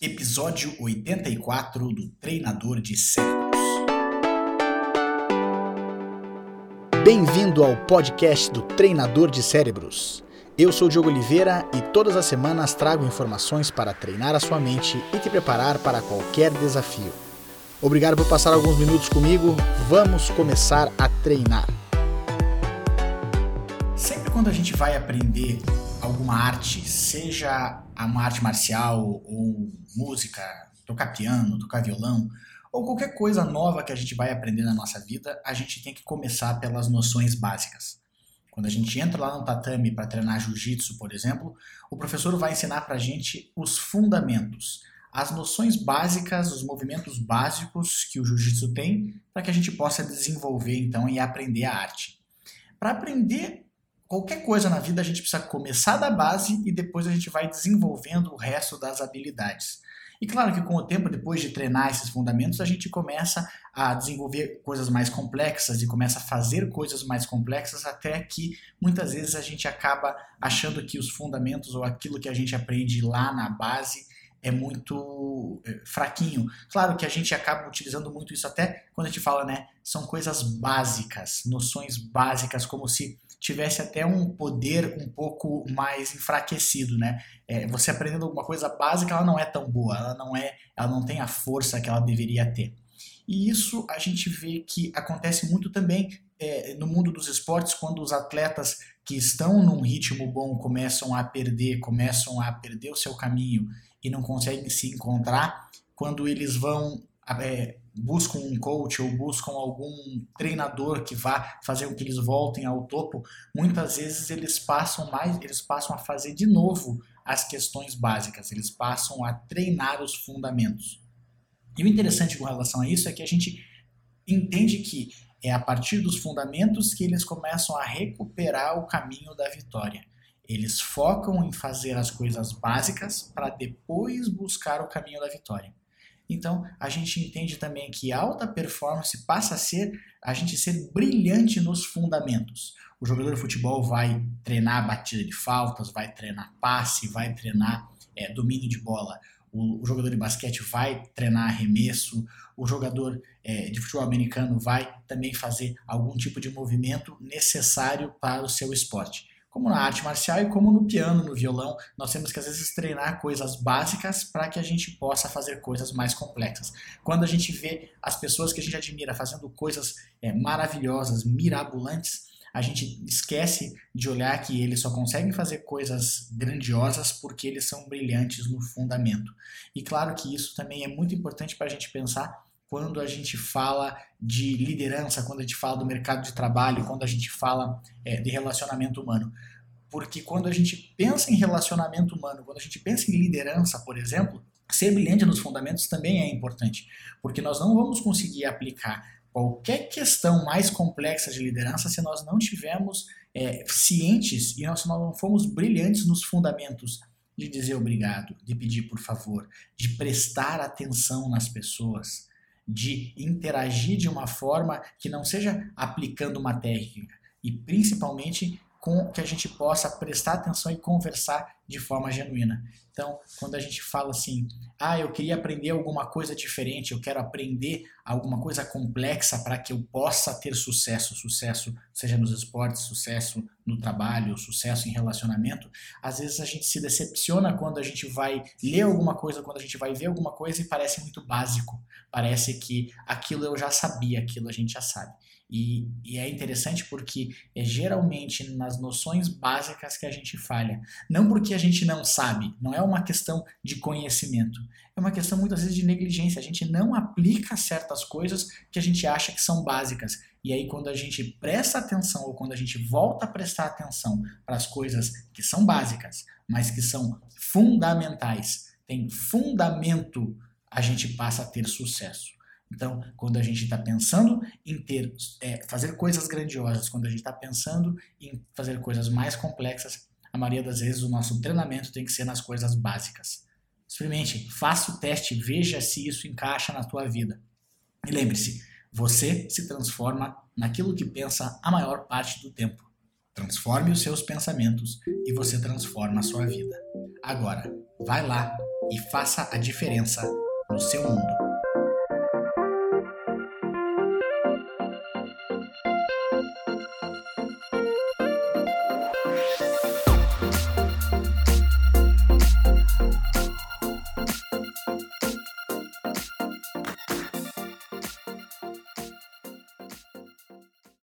Episódio 84 do Treinador de Cérebros. Bem-vindo ao podcast do Treinador de Cérebros. Eu sou Diogo Oliveira e todas as semanas trago informações para treinar a sua mente e te preparar para qualquer desafio. Obrigado por passar alguns minutos comigo. Vamos começar a treinar. Sempre quando a gente vai aprender alguma arte, seja uma arte marcial ou música, tocar piano, tocar violão, ou qualquer coisa nova que a gente vai aprender na nossa vida, a gente tem que começar pelas noções básicas. Quando a gente entra lá no tatame para treinar jiu-jitsu, por exemplo, o professor vai ensinar para a gente os fundamentos, as noções básicas, os movimentos básicos que o jiu-jitsu tem, para que a gente possa desenvolver então e aprender a arte. Para aprender qualquer coisa na vida, a gente precisa começar da base e depois a gente vai desenvolvendo o resto das habilidades. E claro que com o tempo, depois de treinar esses fundamentos, a gente começa a desenvolver coisas mais complexas e começa a fazer coisas mais complexas, até que muitas vezes a gente acaba achando que os fundamentos ou aquilo que a gente aprende lá na base é muito é, fraquinho. Claro que a gente acaba utilizando muito isso até quando a gente fala, né? São coisas básicas, noções básicas, como se tivesse até um poder um pouco mais enfraquecido, né? É, você aprendendo alguma coisa básica, ela não é tão boa, ela não é, ela não tem a força que ela deveria ter. E isso a gente vê que acontece muito também é, no mundo dos esportes, quando os atletas que estão num ritmo bom começam a perder, começam a perder o seu caminho e não conseguem se encontrar, quando eles vão é, buscam um coach ou buscam algum treinador que vá fazer com que eles voltem ao topo, muitas vezes eles passam mais, eles passam a fazer de novo as questões básicas, eles passam a treinar os fundamentos. E o interessante com relação a isso é que a gente entende que é a partir dos fundamentos que eles começam a recuperar o caminho da vitória. Eles focam em fazer as coisas básicas para depois buscar o caminho da vitória. Então, a gente entende também que alta performance passa a ser a gente ser brilhante nos fundamentos. O jogador de futebol vai treinar batida de faltas, vai treinar passe, vai treinar é, domínio de bola. O, o, jogador de basquete vai treinar arremesso. O jogador é, de futebol americano vai também fazer algum tipo de movimento necessário para o seu esporte como na arte marcial e como no piano, no violão, nós temos que às vezes treinar coisas básicas para que a gente possa fazer coisas mais complexas. Quando a gente vê as pessoas que a gente admira fazendo coisas é, maravilhosas, mirabolantes, a gente esquece de olhar que eles só conseguem fazer coisas grandiosas porque eles são brilhantes no fundamento. E claro que isso também é muito importante para a gente pensar quando a gente fala de liderança, quando a gente fala do mercado de trabalho, quando a gente fala é, de relacionamento humano. Porque quando a gente pensa em relacionamento humano, quando a gente pensa em liderança, por exemplo, ser brilhante nos fundamentos também é importante. Porque nós não vamos conseguir aplicar qualquer questão mais complexa de liderança se nós não tivermos é, cientes e nós não formos brilhantes nos fundamentos de dizer obrigado, de pedir por favor, de prestar atenção nas pessoas, de interagir de uma forma que não seja aplicando uma técnica e principalmente com que a gente possa prestar atenção e conversar de forma genuína. Então, quando a gente fala assim, ah, eu queria aprender alguma coisa diferente, eu quero aprender alguma coisa complexa para que eu possa ter sucesso, sucesso seja nos esportes, sucesso no trabalho, sucesso em relacionamento, às vezes a gente se decepciona quando a gente vai ler alguma coisa, quando a gente vai ver alguma coisa e parece muito básico, parece que aquilo eu já sabia, aquilo a gente já sabe. E, e, é interessante porque é geralmente nas noções básicas que a gente falha. Não porque a gente não sabe, não é uma questão de conhecimento, é uma questão muitas vezes de negligência. A gente não aplica certas coisas que a gente acha que são básicas. E aí, quando a gente presta atenção ou quando a gente volta a prestar atenção para as coisas que são básicas, mas que são fundamentais, tem fundamento, a gente passa a ter sucesso. Então, quando a gente está pensando em ter, é, fazer coisas grandiosas, quando a gente está pensando em fazer coisas mais complexas, a maioria das vezes o nosso treinamento tem que ser nas coisas básicas. Experimente, faça o teste, veja se isso encaixa na tua vida. E lembre-se, você se transforma naquilo que pensa a maior parte do tempo. Transforme os seus pensamentos e você transforma a sua vida. Agora, vai lá e faça a diferença no seu mundo.